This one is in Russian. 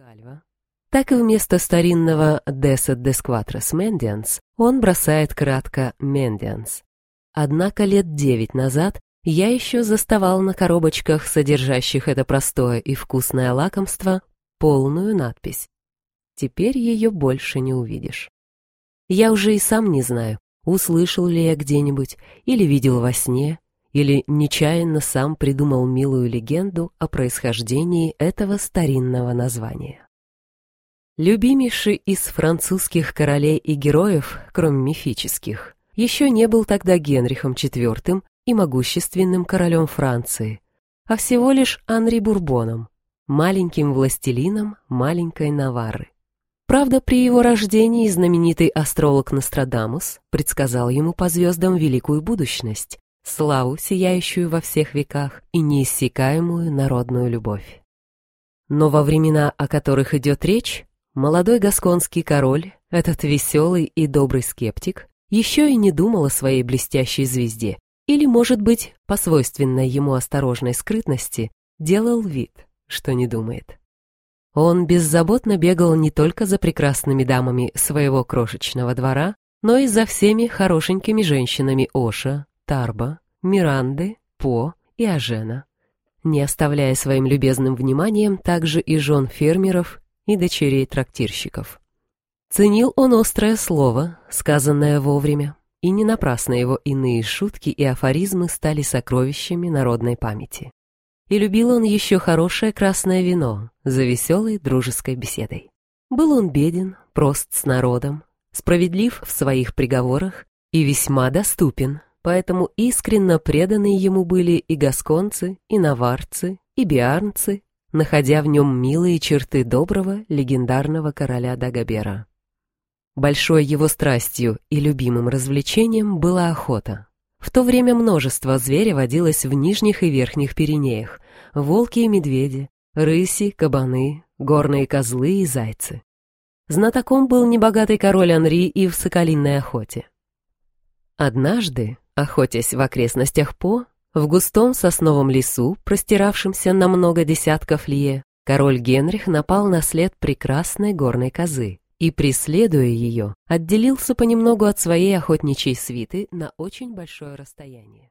Кальва, так и вместо старинного «Десет дескватрос Мендианс» он бросает кратко «Мендианс». Однако лет девять назад я еще заставал на коробочках, содержащих это простое и вкусное лакомство, полную надпись. Теперь ее больше не увидишь. Я уже и сам не знаю, услышал ли я где-нибудь, или видел во сне, или нечаянно сам придумал милую легенду о происхождении этого старинного названия. Любимейший из французских королей и героев, кроме мифических, еще не был тогда Генрихом IV и могущественным королем Франции, а всего лишь Анри Бурбоном, маленьким властелином маленькой Наварры. Правда, при его рождении знаменитый астролог Нострадамус предсказал ему по звездам великую будущность, славу, сияющую во всех веках, и неиссякаемую народную любовь. Но во времена, о которых идет речь, молодой гасконский король, этот веселый и добрый скептик, еще и не думал о своей блестящей звезде, или, может быть, по свойственной ему осторожной скрытности, делал вид, что не думает. Он беззаботно бегал не только за прекрасными дамами своего крошечного двора, но и за всеми хорошенькими женщинами Оша, Тарба, Миранды, По и Ажена, не оставляя своим любезным вниманием также и жен фермеров и дочерей трактирщиков. Ценил он острое слово, сказанное вовремя, и не напрасно его иные шутки и афоризмы стали сокровищами народной памяти. И любил он еще хорошее красное вино за веселой дружеской беседой. Был он беден, прост с народом, справедлив в своих приговорах и весьма доступен, поэтому искренно преданы ему были и гасконцы, и наварцы, и биарнцы, находя в нем милые черты доброго легендарного короля Дагобера. Большой его страстью и любимым развлечением была охота. В то время множество зверя водилось в нижних и верхних Пиренеях, волки и медведи, рыси, кабаны, горные козлы и зайцы. Знатоком был небогатый король Анри и в соколиной охоте. Однажды, охотясь в окрестностях По, в густом сосновом лесу, простиравшемся на много десятков лье, король Генрих напал на след прекрасной горной козы и, преследуя ее, отделился понемногу от своей охотничьей свиты на очень большое расстояние.